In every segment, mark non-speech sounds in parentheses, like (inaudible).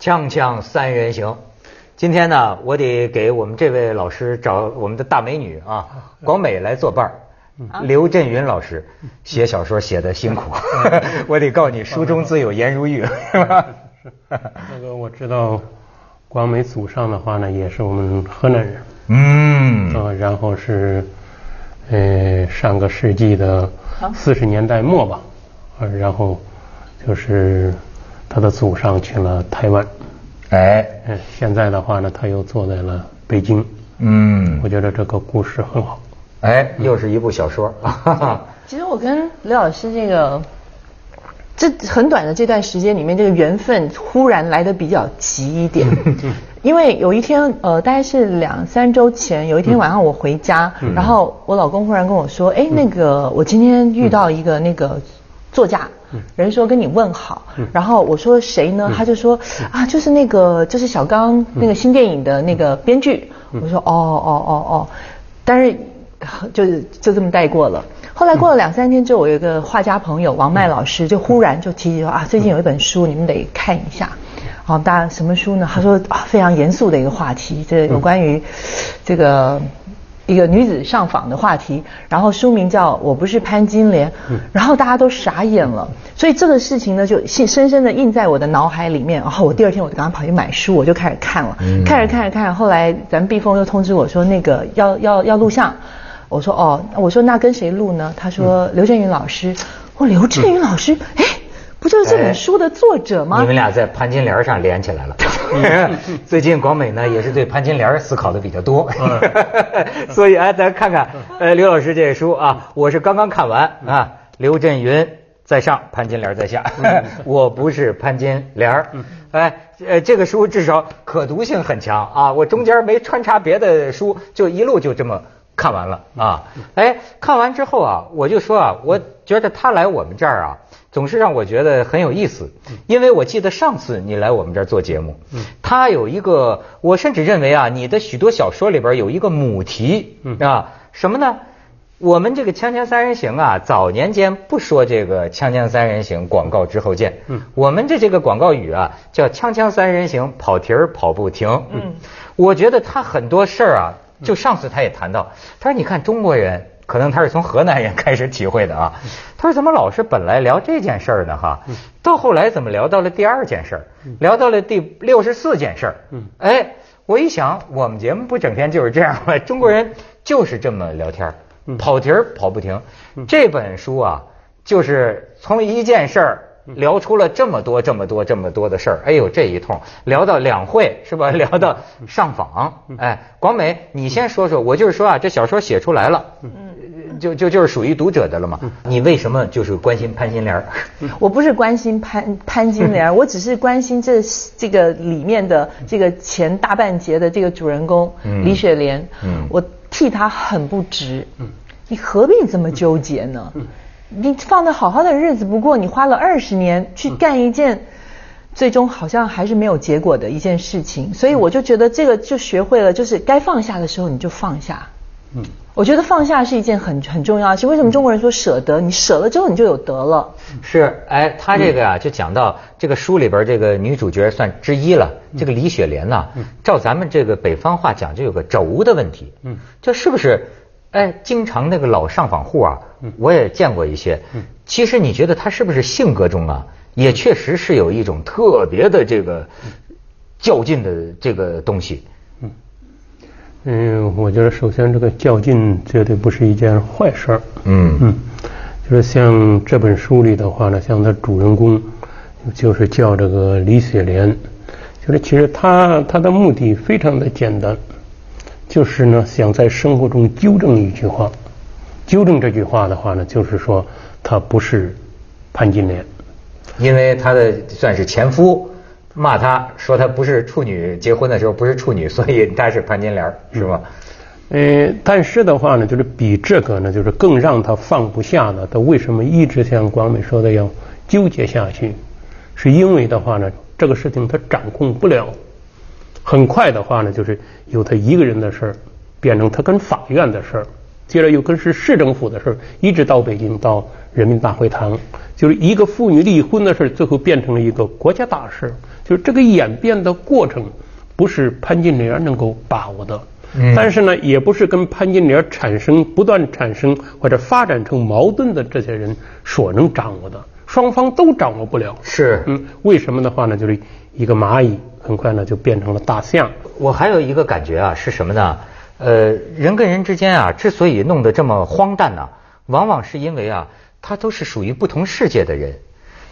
锵锵三人行，今天呢，我得给我们这位老师找我们的大美女啊，广美来作伴儿。刘震云老师写小说写的辛苦，(laughs) 我得告诉你，书中自有颜如玉，是吧？那个我知道，广美祖上的话呢，也是我们河南人，嗯，啊，然后是，呃，上个世纪的四十年代末吧，啊，然后就是他的祖上去了台湾，哎，嗯，现在的话呢，他又坐在了北京，嗯我，觉得这个故事很好。哎，又是一部小说，哈哈，其实我跟刘老师这个这很短的这段时间里面，这个缘分忽然来的比较急一点。(laughs) 因为有一天，呃，大概是两三周前，有一天晚上我回家，然后我老公忽然跟我说：“哎，那个我今天遇到一个那个作家。”人说跟你问好，然后我说谁呢？他就说啊，就是那个就是小刚那个新电影的那个编剧。我说哦哦哦哦，但是就是就这么带过了。后来过了两三天之后，我有一个画家朋友王麦老师就忽然就提起说啊，最近有一本书你们得看一下。好，大家什么书呢？他说啊，非常严肃的一个话题，这有关于这个一个女子上访的话题。然后书名叫《我不是潘金莲》，然后大家都傻眼了。所以这个事情呢，就深深深的印在我的脑海里面。然后我第二天我就赶快跑去买书，我就开始看了，看着看着看着，后来咱们毕峰又通知我说那个要要要录像。我说哦，我说那跟谁录呢？他说刘震云老师。我刘震云老师，哎，不就是这本书的作者吗？你们俩在潘金莲上连起来了。(laughs) 最近广美呢也是对潘金莲思考的比较多，(laughs) 所以哎，咱看看呃刘老师这书啊，我是刚刚看完啊，刘震云在上，潘金莲在下，(laughs) 我不是潘金莲，哎呃这个书至少可读性很强啊，我中间没穿插别的书，就一路就这么。看完了啊，哎，看完之后啊，我就说啊，我觉得他来我们这儿啊，总是让我觉得很有意思，因为我记得上次你来我们这儿做节目，他有一个，我甚至认为啊，你的许多小说里边有一个母题啊，什么呢？我们这个《锵锵三人行》啊，早年间不说这个《锵锵三人行》广告之后见，我们的这个广告语啊叫“锵锵三人行，跑题儿跑不停”。嗯，我觉得他很多事儿啊。就上次他也谈到，他说：“你看中国人，可能他是从河南人 (laughs) 开始体会的啊。他说怎么老是本来聊这件事儿呢？哈，到后来怎么聊到了第二件事儿，聊到了第六十四件事儿？哎，我一想，我们节目不整天就是这样吗？中国人就是这么聊天，跑题儿跑不停。这本书啊，就是从一件事儿。”聊出了这么多、这么多、这么多的事儿，哎呦，这一通。聊到两会是吧？聊到上访，哎，广美，你先说说，我就是说啊，这小说写出来了，就就就是属于读者的了嘛。你为什么就是关心潘金莲？(laughs) 我不是关心潘潘金莲，(laughs) 我只是关心这这个里面的这个前大半截的这个主人公李雪莲，我替她很不值。你何必这么纠结呢？你放的好好的日子不过，你花了二十年去干一件，最终好像还是没有结果的一件事情，所以我就觉得这个就学会了，就是该放下的时候你就放下。嗯，我觉得放下是一件很很重要的事。为什么中国人说舍得？你舍了之后你就有得了。是，哎，他这个啊，就讲到这个书里边这个女主角算之一了，这个李雪莲呐，照咱们这个北方话讲，就有个轴的问题。嗯，这是不是？哎，经常那个老上访户啊，我也见过一些。其实你觉得他是不是性格中啊，也确实是有一种特别的这个较劲的这个东西？嗯，嗯，我觉得首先这个较劲绝对不是一件坏事儿。嗯嗯，就是像这本书里的话呢，像他主人公就是叫这个李雪莲，就是其实他他的目的非常的简单。就是呢，想在生活中纠正一句话，纠正这句话的话呢，就是说他不是潘金莲，因为她的算是前夫骂她说她不是处女，结婚的时候不是处女，(laughs) 所以她是潘金莲，是吧？呃，但是的话呢，就是比这个呢，就是更让她放不下的，她为什么一直像广美说的要纠结下去？是因为的话呢，这个事情她掌控不了。很快的话呢，就是由他一个人的事儿，变成他跟法院的事儿。接着又跟是市政府的事儿，一直到北京到人民大会堂，就是一个妇女离婚的事儿，最后变成了一个国家大事。就是这个演变的过程，不是潘金莲能够把握的。但是呢，也不是跟潘金莲产生不断产生或者发展成矛盾的这些人所能掌握的，双方都掌握不了。是，嗯，为什么的话呢？就是一个蚂蚁很快呢就变成了大象。我还有一个感觉啊，是什么呢？呃，人跟人之间啊，之所以弄得这么荒诞呢，往往是因为啊，他都是属于不同世界的人，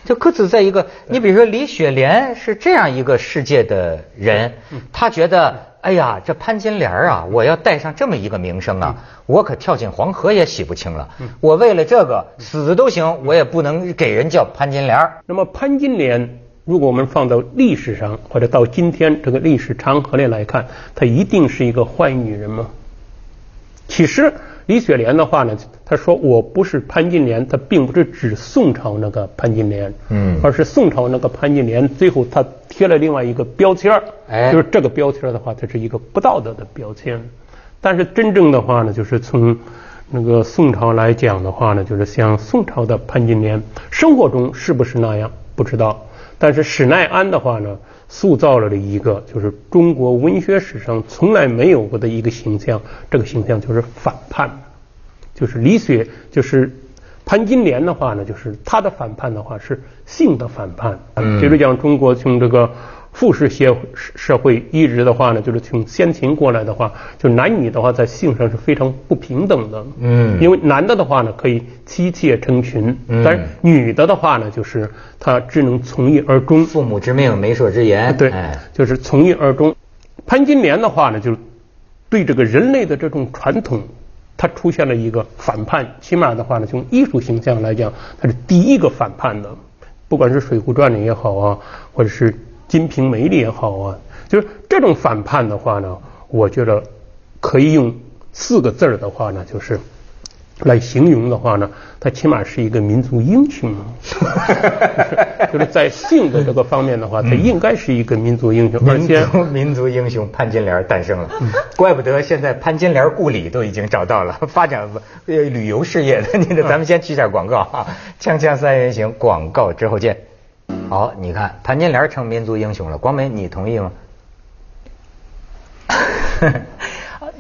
就各自在一个。你比如说李雪莲是这样一个世界的人，他觉得。哎呀，这潘金莲啊，我要带上这么一个名声啊，我可跳进黄河也洗不清了。我为了这个死都行，我也不能给人叫潘金莲。那么潘金莲，如果我们放到历史上或者到今天这个历史长河里来看，她一定是一个坏女人吗？其实。李雪莲的话呢，她说我不是潘金莲，她并不是指宋朝那个潘金莲，嗯，而是宋朝那个潘金莲，最后她贴了另外一个标签儿，哎，就是这个标签的话，它是一个不道德的标签。但是真正的话呢，就是从那个宋朝来讲的话呢，就是像宋朝的潘金莲，生活中是不是那样不知道，但是史奈安的话呢。塑造了的一个就是中国文学史上从来没有过的一个形象，这个形象就是反叛，就是李雪，就是潘金莲的话呢，就是她的反叛的话是性的反叛，比如讲中国从这个。复式社社会一直的话呢，就是从先秦过来的话，就男女的话在性上是非常不平等的。嗯，因为男的的话呢可以妻妾成群，但是女的的话呢，就是她只能从一而终。父母之命，媒妁之言。对，就是从一而终。潘金莲的话呢，就对这个人类的这种传统，它出现了一个反叛。起码的话呢，从艺术形象来讲，它是第一个反叛的。不管是《水浒传》里也好啊，或者是。《金瓶梅》里也好啊，就是这种反叛的话呢，我觉得可以用四个字儿的话呢，就是来形容的话呢，他起码是一个民族英雄。(laughs) 就是在性格这个方面的话，他应该是一个民族英雄。民族民族英雄潘金莲诞生了，怪不得现在潘金莲故里都已经找到了，发展呃旅游事业的。你的，咱们先去下广告啊，锵锵三人行，广告之后见。好，你看潘金莲成民族英雄了，光美，你同意吗？(laughs)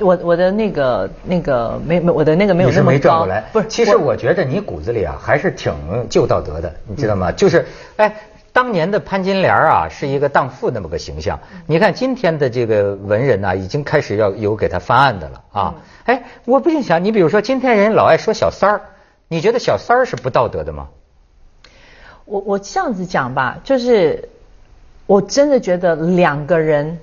我我的那个那个没没我的那个没有那么高，不是，其实我觉得你骨子里啊还是挺旧道德的，你知道吗？就是哎，当年的潘金莲啊是一个荡妇那么个形象，你看今天的这个文人呢已经开始要有给他翻案的了啊！哎，我不禁想，你比如说今天人老爱说小三儿，你觉得小三儿是不道德的吗？我我这样子讲吧，就是我真的觉得两个人，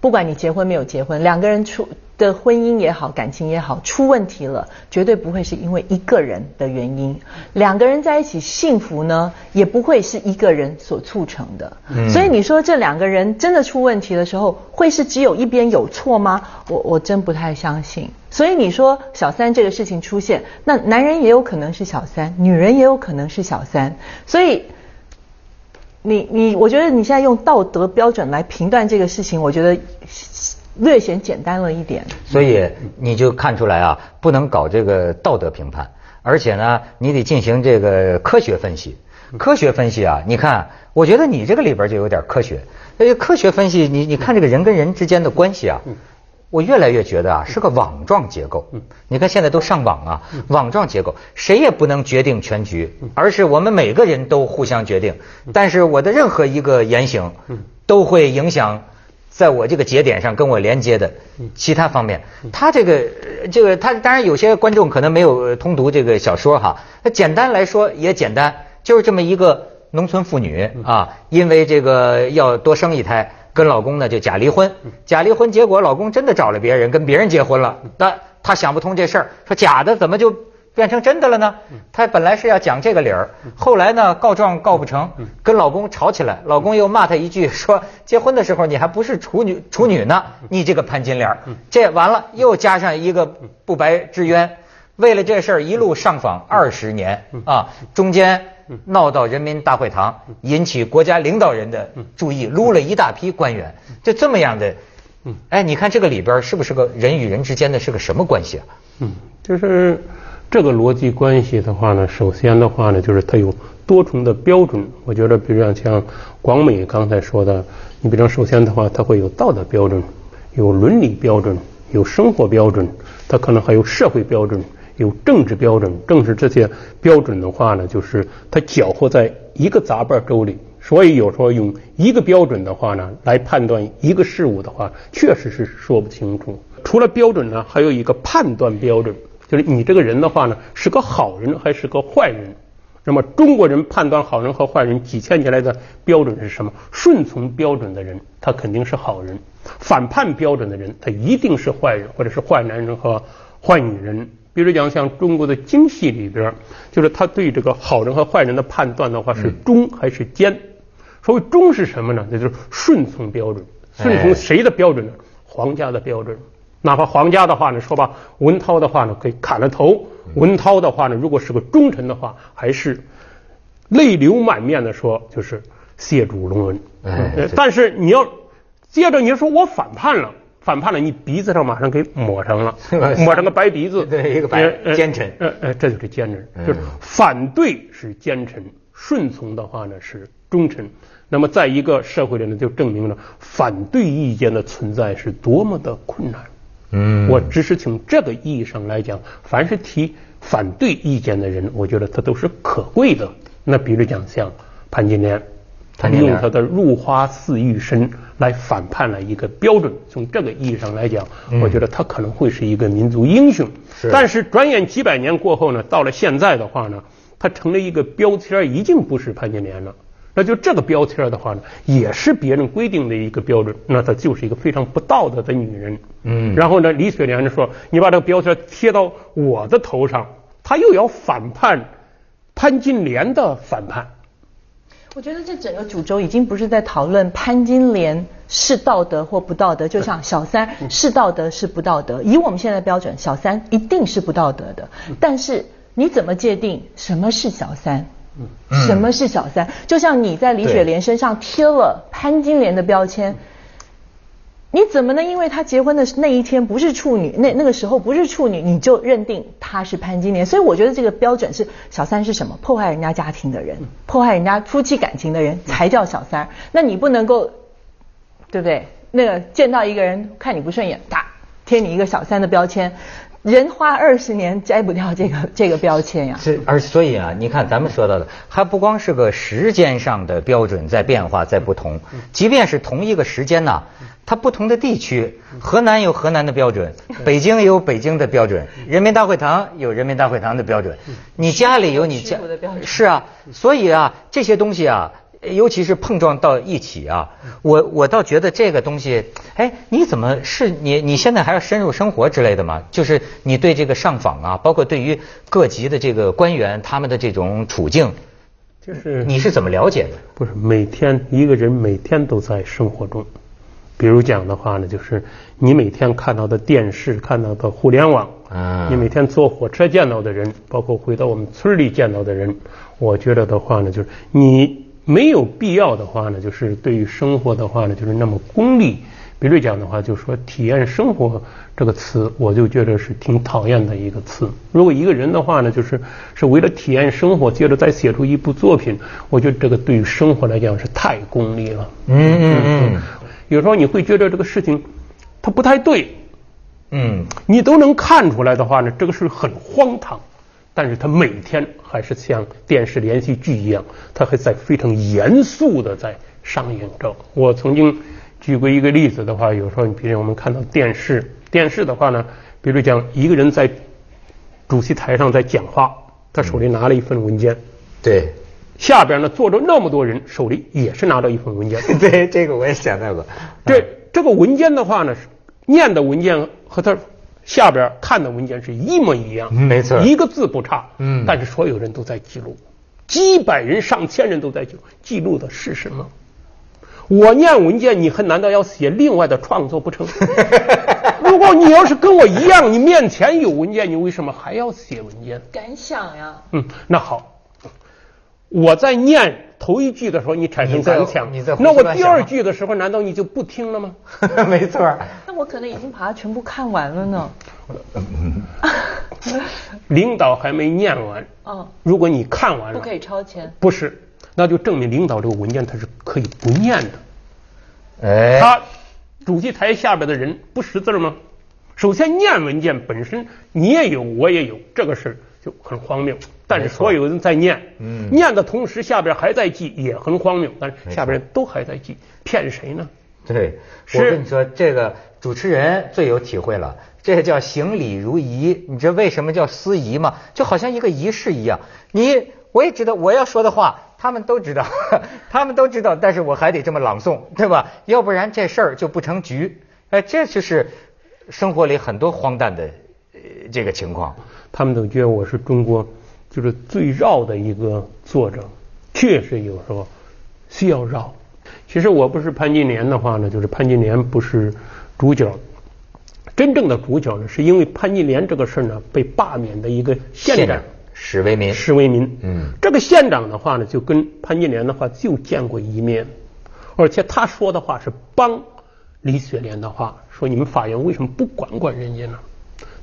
不管你结婚没有结婚，两个人出的婚姻也好，感情也好，出问题了，绝对不会是因为一个人的原因。两个人在一起幸福呢，也不会是一个人所促成的。所以你说这两个人真的出问题的时候，会是只有一边有错吗？我我真不太相信。所以你说小三这个事情出现，那男人也有可能是小三，女人也有可能是小三。所以，你你，我觉得你现在用道德标准来评断这个事情，我觉得略显简单了一点。所以你就看出来啊，不能搞这个道德评判，而且呢，你得进行这个科学分析。科学分析啊，你看，我觉得你这个里边就有点科学。呃，科学分析，你你看这个人跟人之间的关系啊。我越来越觉得啊，是个网状结构。嗯你看现在都上网啊，网状结构，谁也不能决定全局，而是我们每个人都互相决定。但是我的任何一个言行，都会影响在我这个节点上跟我连接的其他方面。他这个这个他当然有些观众可能没有通读这个小说哈。那简单来说也简单，就是这么一个农村妇女啊，因为这个要多生一胎。跟老公呢就假离婚，假离婚，结果老公真的找了别人，跟别人结婚了。但她想不通这事儿，说假的怎么就变成真的了呢？她本来是要讲这个理儿，后来呢告状告不成，跟老公吵起来，老公又骂她一句，说结婚的时候你还不是处女处女呢，你这个潘金莲。这完了又加上一个不白之冤，为了这事儿一路上访二十年啊，中间。闹到人民大会堂，引起国家领导人的注意，撸了一大批官员，就这么样的。哎，你看这个里边是不是个人与人之间的是个什么关系啊？嗯，就是这个逻辑关系的话呢，首先的话呢，就是它有多重的标准。我觉得，比如像广美刚才说的，你比如首先的话，它会有道德标准，有伦理标准，有生活标准，它可能还有社会标准，有政治标准。正是这些标准的话呢，就是它搅和在一个杂拌粥里。所以有时候用一个标准的话呢，来判断一个事物的话，确实是说不清楚。除了标准呢，还有一个判断标准，就是你这个人的话呢，是个好人还是个坏人。那么中国人判断好人和坏人几千年来的标准是什么？顺从标准的人，他肯定是好人；反叛标准的人，他一定是坏人，或者是坏男人和坏女人。比如讲，像中国的京戏里边，就是他对这个好人和坏人的判断的话，是忠还是奸？所谓忠是什么呢？那就是顺从标准。顺从谁的标准呢？皇家的标准。哪怕皇家的话呢，说吧，文涛的话呢，可以砍了头。文涛的话呢，如果是个忠臣的话，还是泪流满面的说，就是谢主隆恩。但是你要接着你说我反叛了，反叛了，你鼻子上马上给抹上了，(laughs) 抹上个白鼻子。(laughs) 对，一个白奸臣。呃呃，这就是奸臣，就是反对是奸臣，顺从的话呢是忠臣。那么，在一个社会里呢，就证明了反对意见的存在是多么的困难。嗯，我只是从这个意义上来讲，凡是提反对意见的人，我觉得他都是可贵的。那比如讲，像潘金莲，他用他的入花似玉身来反叛了一个标准。从这个意义上来讲，我觉得他可能会是一个民族英雄。但是转眼几百年过后呢，到了现在的话呢，他成了一个标签，已经不是潘金莲了。那就这个标签的话呢，也是别人规定的一个标准，那她就是一个非常不道德的女人。嗯。然后呢，李雪莲就说：“你把这个标签贴到我的头上，她又要反叛潘金莲的反叛。”我觉得这整个主轴已经不是在讨论潘金莲是道德或不道德，就像小三是道德是不道德。以我们现在标准，小三一定是不道德的。但是你怎么界定什么是小三？什么是小三？就像你在李雪莲身上贴了潘金莲的标签，你怎么能因为他结婚的那一天不是处女，那那个时候不是处女，你就认定他是潘金莲？所以我觉得这个标准是小三是什么？破坏人家家庭的人，破坏人家夫妻感情的人才叫小三。那你不能够，对不对？那个见到一个人看你不顺眼，打贴你一个小三的标签。人花二十年摘不掉这个 (laughs) 这个标签呀。是，而所以啊，你看咱们说到的，还不光是个时间上的标准在变化，在不同。即便是同一个时间呐，它不同的地区，河南有河南的标准，北京有北京的标准，人民大会堂有人民大会堂的标准，你家里有你家是啊，所以啊，这些东西啊。尤其是碰撞到一起啊，我我倒觉得这个东西，哎，你怎么是你你现在还要深入生活之类的吗？就是你对这个上访啊，包括对于各级的这个官员他们的这种处境，就是你是怎么了解的？不是每天一个人每天都在生活中，比如讲的话呢，就是你每天看到的电视、看到的互联网，啊，你每天坐火车见到的人，包括回到我们村里见到的人，我觉得的话呢，就是你。没有必要的话呢，就是对于生活的话呢，就是那么功利。比如讲的话，就说体验生活这个词，我就觉得是挺讨厌的一个词。如果一个人的话呢，就是是为了体验生活，接着再写出一部作品，我觉得这个对于生活来讲是太功利了。嗯嗯嗯。有时候你会觉得这个事情它不太对。嗯。你都能看出来的话呢，这个是很荒唐。但是他每天还是像电视连续剧一样，他还在非常严肃的在上映着。我曾经举过一个例子的话，有时候你比如我们看到电视，电视的话呢，比如讲一个人在主席台上在讲话，他手里拿了一份文件，对，下边呢坐着那么多人，手里也是拿着一份文件，(laughs) 对，这个我也想到过。这这个文件的话呢，念的文件和他。下边看的文件是一模一样，没错，一个字不差。嗯，但是所有人都在记录，几百人、上千人都在记录，记录的是什么？我念文件，你还难道要写另外的创作不成？(laughs) 如果你要是跟我一样，你面前有文件，你为什么还要写文件？感想呀。嗯，那好，我在念头一句的时候你产生感想，你在那我第二句的时候难道你就不听了吗？(laughs) 没错。(laughs) 那我可能已经把它全部看完了呢。(laughs) 领导还没念完。哦。如果你看完了，不可以超前。不是，那就证明领导这个文件他是可以不念的。哎。他主席台下边的人不识字吗？首先念文件本身你也有我也有这个事儿就很荒谬，但是所有人在念，嗯，念的同时下边还在记也很荒谬，但是下边人都还在记，骗谁呢？对，我跟你说，这个主持人最有体会了，这叫行礼如仪。你知道为什么叫司仪吗？就好像一个仪式一样。你我也知道我要说的话，他们都知道，(laughs) 他们都知道，但是我还得这么朗诵，对吧？要不然这事儿就不成局。哎，这就是。生活里很多荒诞的这个情况，他们都觉得我是中国就是最绕的一个作者，确实有时候需要绕。其实我不是潘金莲的话呢，就是潘金莲不是主角，真正的主角呢，是因为潘金莲这个事呢被罢免的一个县长史为民。史为民，嗯，这个县长的话呢，就跟潘金莲的话就见过一面，而且他说的话是帮李雪莲的话。说你们法院为什么不管管人家呢？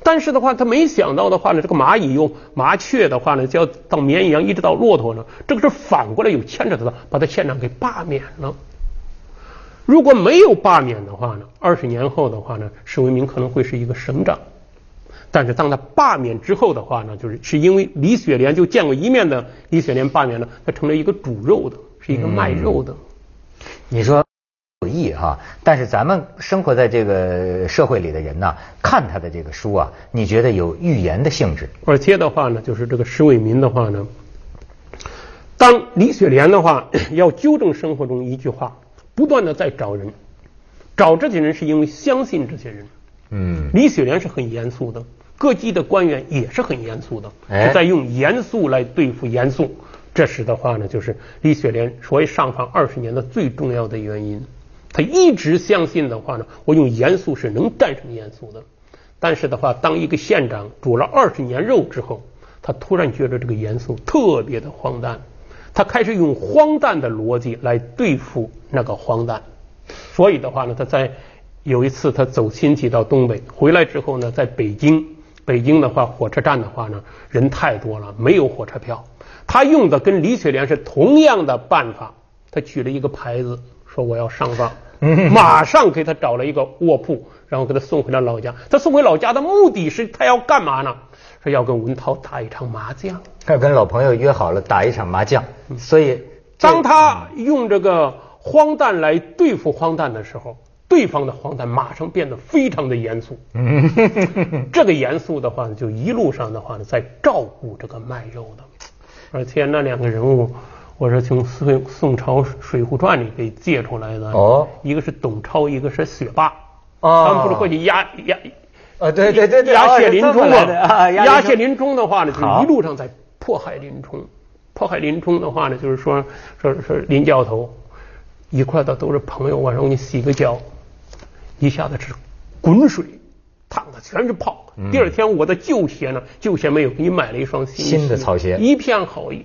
但是的话，他没想到的话呢，这个蚂蚁用麻雀的话呢，就要到绵羊，一直到骆驼呢，这个是反过来有牵扯的，把他县长给罢免了。如果没有罢免的话呢，二十年后的话呢，史为民可能会是一个省长。但是当他罢免之后的话呢，就是是因为李雪莲就见过一面的李雪莲罢免了，他成了一个煮肉的，是一个卖肉的。你说。有意哈，但是咱们生活在这个社会里的人呢，看他的这个书啊，你觉得有预言的性质？而且的话呢，就是这个石伟民的话呢，当李雪莲的话要纠正生活中一句话，不断的在找人，找这些人是因为相信这些人。嗯，李雪莲是很严肃的，各级的官员也是很严肃的，是在用严肃来对付严肃。这时的话呢，就是李雪莲所谓上访二十年的最重要的原因。他一直相信的话呢，我用严肃是能战胜严肃的。但是的话，当一个县长煮了二十年肉之后，他突然觉得这个严肃特别的荒诞，他开始用荒诞的逻辑来对付那个荒诞。所以的话呢，他在有一次他走亲戚到东北回来之后呢，在北京，北京的话火车站的话呢人太多了，没有火车票。他用的跟李雪莲是同样的办法，他举了一个牌子说我要上访。(laughs) 马上给他找了一个卧铺，然后给他送回了老家。他送回老家的目的是他要干嘛呢？说要跟文涛打一场麻将。他跟老朋友约好了打一场麻将。所以，当他用这个荒诞来对付荒诞的时候，对方的荒诞马上变得非常的严肃。(laughs) 这个严肃的话呢，就一路上的话呢，在照顾这个卖肉的，而且那两个人物。我是从宋宋朝《水浒传》里给借出来的。哦，一个是董超，一个是雪霸。哦，他们不是过去压压，啊，对对对对，压谢林冲嘛。压谢林冲的话呢，就一路上在迫害林冲。迫害林冲的话呢，就是说说说林教头一块的都是朋友，晚上我给你洗个脚，一下子是滚水烫的全是泡。第二天我的旧鞋呢，旧鞋没有，给你买了一双新的草鞋，一片好意。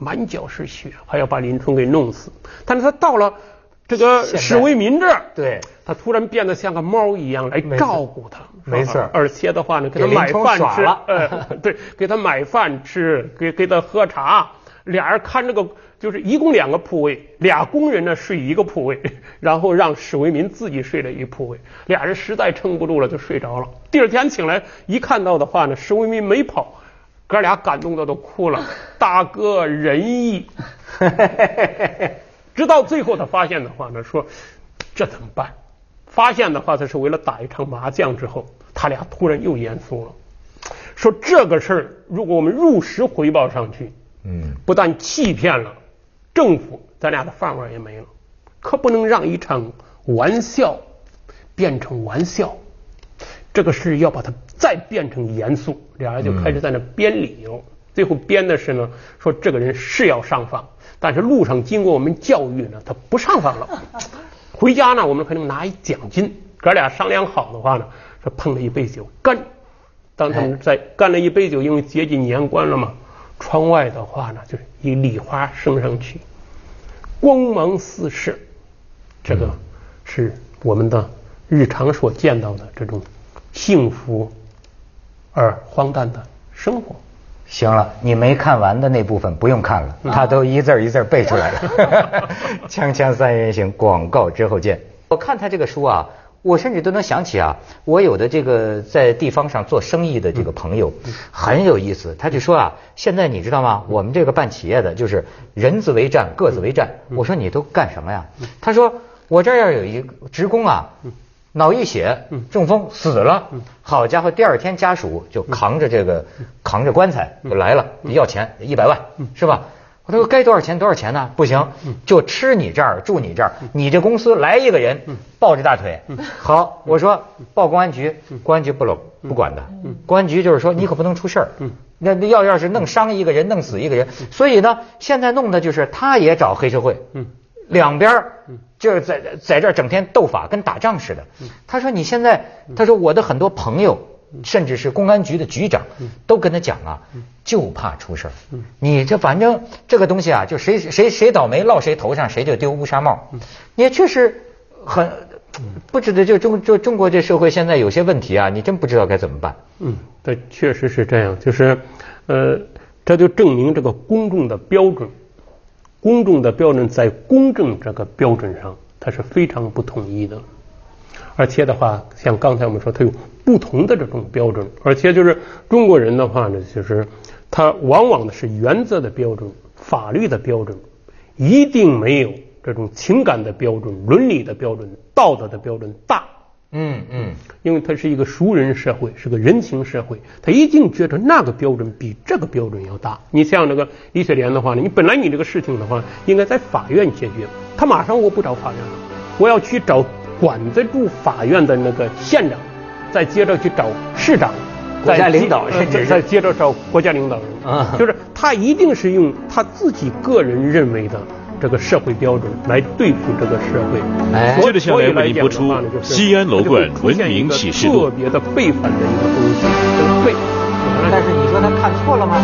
满脚是血，还要把林冲给弄死。但是他到了这个史为民这儿，对，他突然变得像个猫一样来照顾他。没错，而且的话呢，给他买饭吃，(laughs) 呃，对，给他买饭吃，给给他喝茶。俩人看这个，就是一共两个铺位，俩工人呢睡一个铺位，(laughs) 然后让史为民自己睡了一铺位。俩人实在撑不住了，就睡着了。第二天醒来一看到的话呢，史为民没跑。哥俩感动的都哭了，(laughs) 大哥仁义，(laughs) 直到最后他发现的话呢，说这怎么办？发现的话，他是为了打一场麻将之后，他俩突然又严肃了，说这个事儿如果我们如实回报上去，嗯，不但欺骗了政府，咱俩的饭碗也没了，可不能让一场玩笑变成玩笑。这个事要把它再变成严肃，俩人就开始在那编理由，最后编的是呢，说这个人是要上访，但是路上经过我们教育呢，他不上访了。(laughs) 回家呢，我们可能拿一奖金。哥俩商量好的话呢，说碰了一杯酒干。当他们在干了一杯酒，因为接近年关了嘛，窗外的话呢，就是一礼花升上去，光芒四射，这个是我们的日常所见到的这种幸福而荒诞的生活。行了，你没看完的那部分不用看了，他都一字一字背出来了。(laughs) 锵锵三人行，广告之后见。我看他这个书啊，我甚至都能想起啊，我有的这个在地方上做生意的这个朋友很有意思，他就说啊，现在你知道吗？我们这个办企业的就是人字为战，各自为战。我说你都干什么呀？他说我这儿要有一个职工啊。脑溢血，中风死了。好家伙，第二天家属就扛着这个扛着棺材就来了，要钱一百万，是吧？我说该多少钱多少钱呢？不行，就吃你这儿住你这儿，你这公司来一个人抱着大腿。好，我说报公安局，公安局不搂不管的。公安局就是说你可不能出事儿。那要要是弄伤一个人，弄死一个人，所以呢，现在弄的就是他也找黑社会。两边儿就是在在这儿整天斗法，跟打仗似的。他说：“你现在，他说我的很多朋友，甚至是公安局的局长，都跟他讲啊，就怕出事儿。你这反正这个东西啊，就谁谁谁倒霉落谁头上，谁就丢乌纱帽。也确实很不知道，就中就中国这社会现在有些问题啊，你真不知道该怎么办。嗯，对确实是这样，就是呃，这就证明这个公众的标准。”公众的标准在公正这个标准上，它是非常不统一的，而且的话，像刚才我们说，它有不同的这种标准，而且就是中国人的话呢，就是他往往的是原则的标准、法律的标准，一定没有这种情感的标准、伦理的标准、道德的标准大。嗯嗯，因为它是一个熟人社会，是个人情社会，他一定觉得那个标准比这个标准要大。你像那个李雪莲的话呢，你本来你这个事情的话，应该在法院解决，他马上我不找法院了，我要去找管得住法院的那个县长，再接着去找市长，国家领导，甚至再接着找国家领导人，啊，就是他一定是用他自己个人认为的。这个社会标准来对付这个社会。接着下来为您播出《西安楼冠文明启示录》。特别的背反的一个东西，背。但是你说他看错了吗？